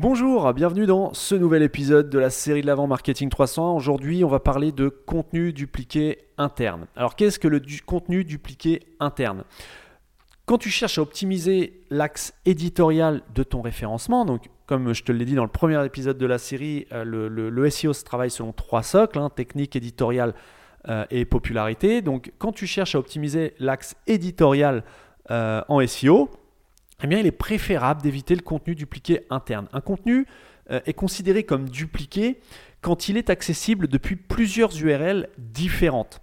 Bonjour, bienvenue dans ce nouvel épisode de la série de l'avant Marketing 300. Aujourd'hui, on va parler de contenu dupliqué interne. Alors, qu'est-ce que le contenu dupliqué interne? Quand tu cherches à optimiser l'axe éditorial de ton référencement, donc comme je te l'ai dit dans le premier épisode de la série, euh, le, SEO se travaille selon trois socles, hein, technique, éditoriale euh, et popularité. Donc, quand tu cherches à optimiser l'axe éditorial euh, en SEO, eh bien, il est préférable d'éviter le contenu dupliqué interne. Un contenu euh, est considéré comme dupliqué quand il est accessible depuis plusieurs URL différentes.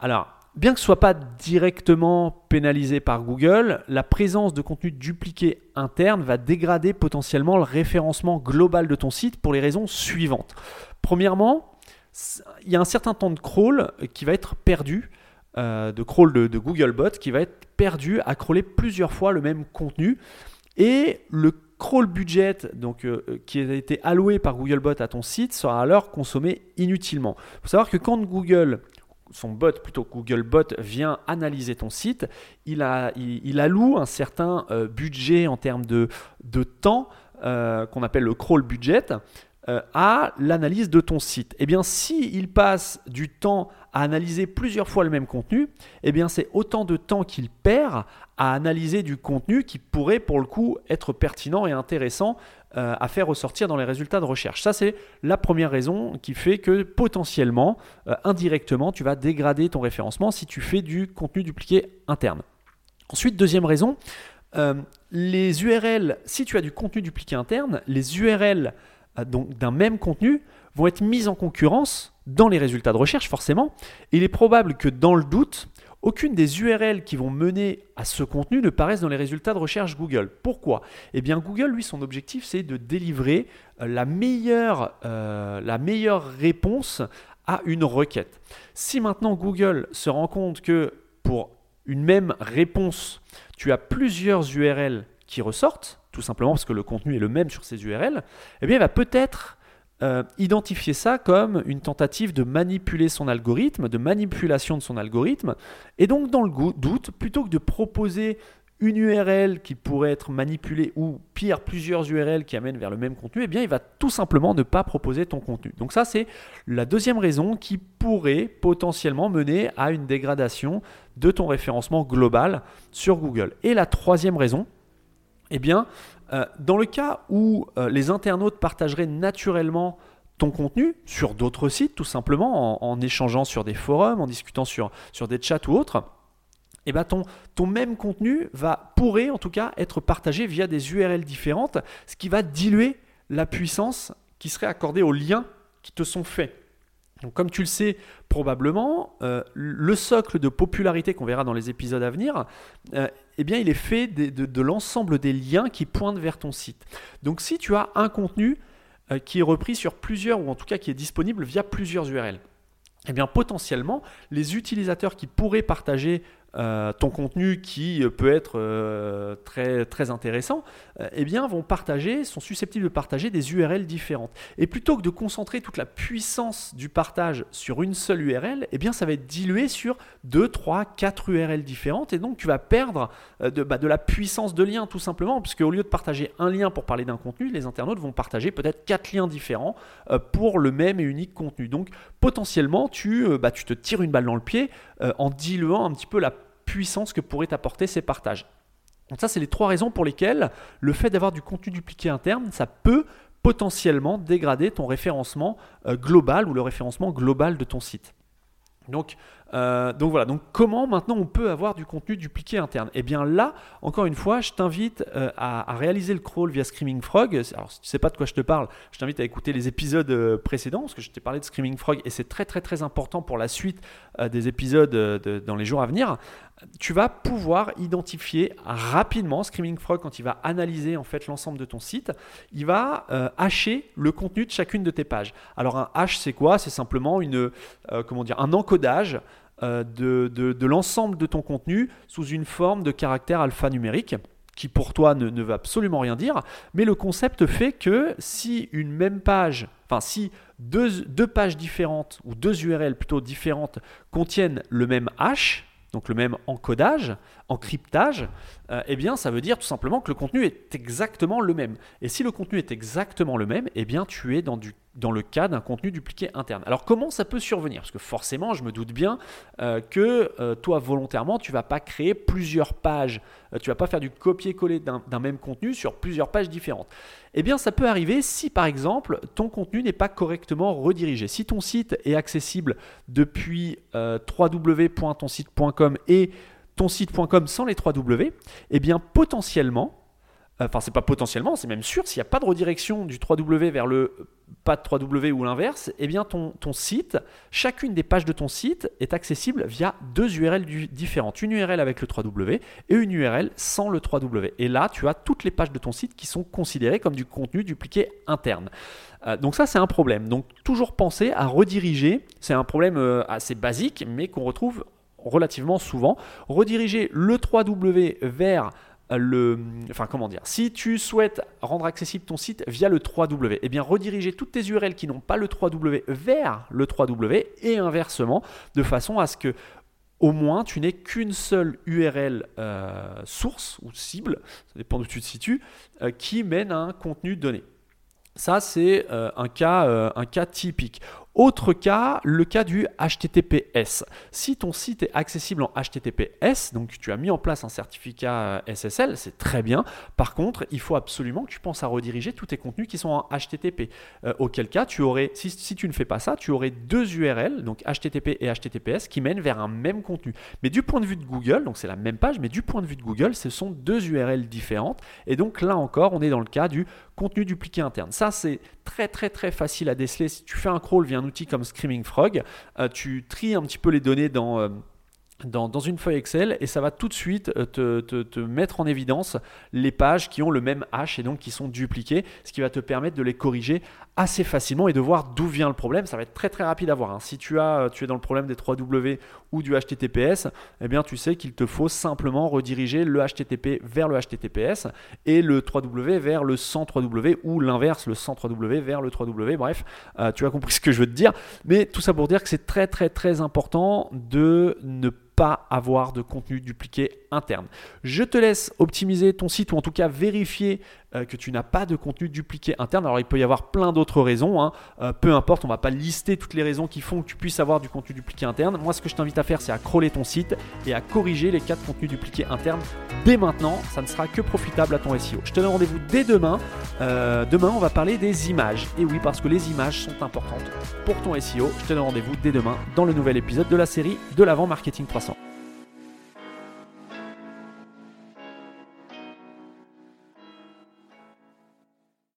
Alors, bien que ce ne soit pas directement pénalisé par Google, la présence de contenu dupliqué interne va dégrader potentiellement le référencement global de ton site pour les raisons suivantes. Premièrement, il y a un certain temps de crawl qui va être perdu euh, de crawl de, Googlebot qui va être perdu à crawler plusieurs fois le même contenu. Et le crawl budget donc, euh, qui a été alloué par Googlebot à ton site sera alors consommé inutilement. Il faut savoir que quand Google, son bot, plutôt Googlebot, vient analyser ton site, il, a, il, alloue un certain euh, budget en termes de, de temps qu'on appelle le crawl budget à l'analyse de ton site. Eh bien, si il passe du temps à analyser plusieurs fois le même contenu, eh bien c'est autant de temps qu'il perd à analyser du contenu qui pourrait pour le coup être pertinent et intéressant euh, à faire ressortir dans les résultats de recherche. Ça c'est la première raison qui fait que potentiellement, euh, indirectement, tu vas dégrader ton référencement si tu fais du contenu dupliqué interne. Ensuite, deuxième raison, euh, les URL, si tu as du contenu dupliqué interne, les URL d'un même contenu vont être mises en concurrence dans les résultats de recherche forcément. il est probable que dans le doute, aucune des URL qui vont mener à ce contenu ne paraissent dans les résultats de recherche Google. Pourquoi? Eh bien Google, lui, son objectif, c'est de délivrer euh, la meilleure, euh, la meilleure réponse à une requête. Si maintenant Google se rend compte que pour une même réponse, tu as plusieurs URL qui ressortent, tout simplement parce que le contenu est le même sur ces URL, eh bien il va peut-être euh, identifier ça comme une tentative de manipuler son algorithme, de manipulation de son algorithme. Et donc, dans le doute, plutôt que de proposer une URL qui pourrait être manipulée ou pire, plusieurs URL qui amènent vers le même contenu, eh bien, il va tout simplement ne pas proposer ton contenu. Donc ça, c'est la deuxième raison qui pourrait potentiellement mener à une dégradation de ton référencement global sur Google. Et la troisième raison, eh bien, euh, dans le cas où euh, les internautes partageraient naturellement ton contenu sur d'autres sites, tout simplement, en, échangeant sur des forums, en discutant sur, des chats ou autres, eh ben ton, même contenu pourrait en tout cas être partagé via des URL différentes, ce qui va diluer la puissance qui serait accordée aux liens qui te sont faits. Donc, comme tu le sais probablement, euh, le socle de popularité qu'on verra dans les épisodes à venir, euh, eh bien, il est fait de, l'ensemble des liens qui pointent vers ton site. Donc si tu as un contenu euh, qui est repris sur plusieurs, ou en tout cas qui est disponible via plusieurs URL, eh bien potentiellement, les utilisateurs qui pourraient partager euh, ton contenu qui euh, peut être euh, très, très intéressant, eh bien, vont partager, sont susceptibles de partager des URL différentes. Et plutôt que de concentrer toute la puissance du partage sur une seule URL, eh bien, ça va être dilué sur 2, 3, 4 URL différentes. Et donc, tu vas perdre de, bah, de la puissance de lien, tout simplement, puisque au lieu de partager un lien pour parler d'un contenu, les internautes vont partager peut-être 4 liens différents pour le même et unique contenu. Donc, potentiellement, tu, bah, tu te tires une balle dans le pied en diluant un petit peu la puissance que pourraient apporter ces partages. Donc ça, c'est les trois raisons pour lesquelles le fait d'avoir du contenu dupliqué interne, ça peut potentiellement dégrader ton référencement euh, global ou le référencement global de ton site. Donc, euh, donc voilà, donc comment maintenant on peut avoir du contenu dupliqué interne? Eh bien là, encore une fois, je t'invite euh, à, réaliser le crawl via Screaming Frog. Alors si tu ne sais pas de quoi je te parle, je t'invite à écouter les épisodes précédents, parce que je t'ai parlé de Screaming Frog et c'est très très très important pour la suite des épisodes dans les jours à venir tu vas pouvoir identifier rapidement Screaming Frog quand il va analyser en fait l'ensemble de ton site, il va euh, hacher le contenu de chacune de tes pages. Alors un hash c'est quoi? C'est simplement une euh, comment dire un encodage euh, de, l'ensemble de ton contenu sous une forme de caractère alphanumérique qui pour toi ne, ne veut absolument rien dire, mais le concept fait que si une même page, enfin si deux, deux pages différentes ou deux URL plutôt différentes contiennent le même hash, donc le même encodage en cryptage, euh, eh bien, ça veut dire tout simplement que le contenu est exactement le même. Et si le contenu est exactement le même, eh bien, tu es dans, le cas d'un contenu dupliqué interne. Alors, comment ça peut survenir? Parce que forcément, je me doute bien euh, que euh, toi, volontairement, tu vas pas créer plusieurs pages. tu vas pas faire du copier-coller d'un même contenu sur plusieurs pages différentes. Eh bien, ça peut arriver si, par exemple, ton contenu n'est pas correctement redirigé. Si ton site est accessible depuis www.tonsite.com et ton site.com sans les 3 W, eh bien potentiellement, euh, enfin c'est pas potentiellement, c'est même sûr, s'il n'y a pas de redirection du 3W vers le pas de 3W ou l'inverse, eh bien ton, site, chacune des pages de ton site est accessible via deux URL différentes. Une URL avec le 3W et une URL sans le 3W. Et là, tu as toutes les pages de ton site qui sont considérées comme du contenu dupliqué interne. Euh, donc ça, c'est un problème. Donc toujours penser à rediriger. C'est un problème euh, assez basique, mais qu'on retrouve relativement souvent, rediriger le 3W vers le, enfin comment dire, si tu souhaites rendre accessible ton site via le 3W, eh bien rediriger toutes tes URL qui n'ont pas le 3W vers le 3W et inversement, de façon à ce que au moins tu n'aies qu'une seule URL euh, source ou cible, ça dépend d'où tu te situes, euh, qui mène à un contenu donné. Ça, c'est euh, un, cas, un cas typique. Autre cas, le cas du HTTPS. Si ton site est accessible en HTTPS, donc tu as mis en place un certificat euh, SSL, c'est très bien. Par contre, il faut absolument que tu penses à rediriger tous tes contenus qui sont en HTTP. Euh, auquel cas, tu aurais, si, tu ne fais pas ça, tu aurais deux URL, donc HTTP et HTTPS, qui mènent vers un même contenu. Mais du point de vue de Google, donc c'est la même page, mais du point de vue de Google, ce sont deux URL différentes. Et donc là encore, on est dans le cas du contenu dupliqué interne. Ça, c'est très très très facile à déceler. Si tu fais un crawl via un outil comme Screaming Frog, euh, tu tries un petit peu les données dans... Euh, dans, une feuille Excel et ça va tout de suite euh, te, te, mettre en évidence les pages qui ont le même hash et donc qui sont dupliquées, ce qui va te permettre de les corriger assez facilement et de voir d'où vient le problème. Ça va être très très rapide à voir. Hein. Si tu, as, tu es dans le problème des 3W ou du HTTPS, eh bien tu sais qu'il te faut simplement rediriger le HTTP vers le HTTPS et le 3W vers le 103W ou l'inverse, le 103W vers le 3W. Bref, euh, tu as compris ce que je veux te dire. Mais tout ça pour dire que c'est très très très important de ne pas avoir de contenu dupliqué interne. Je te laisse optimiser ton site ou en tout cas vérifier euh, que tu n'as pas de contenu dupliqué interne. Alors il peut y avoir plein d'autres raisons, hein. euh, peu importe, on va pas lister toutes les raisons qui font que tu puisses avoir du contenu dupliqué interne. Moi ce que je t'invite à faire c'est à crawler ton site et à corriger les cas de contenu dupliqué interne dès maintenant, ça ne sera que profitable à ton SEO. Je te donne rendez-vous dès demain. Euh, demain on va parler des images. Et oui parce que les images sont importantes pour ton SEO. Je te donne rendez-vous dès demain dans le nouvel épisode de la série de l'avant marketing 300.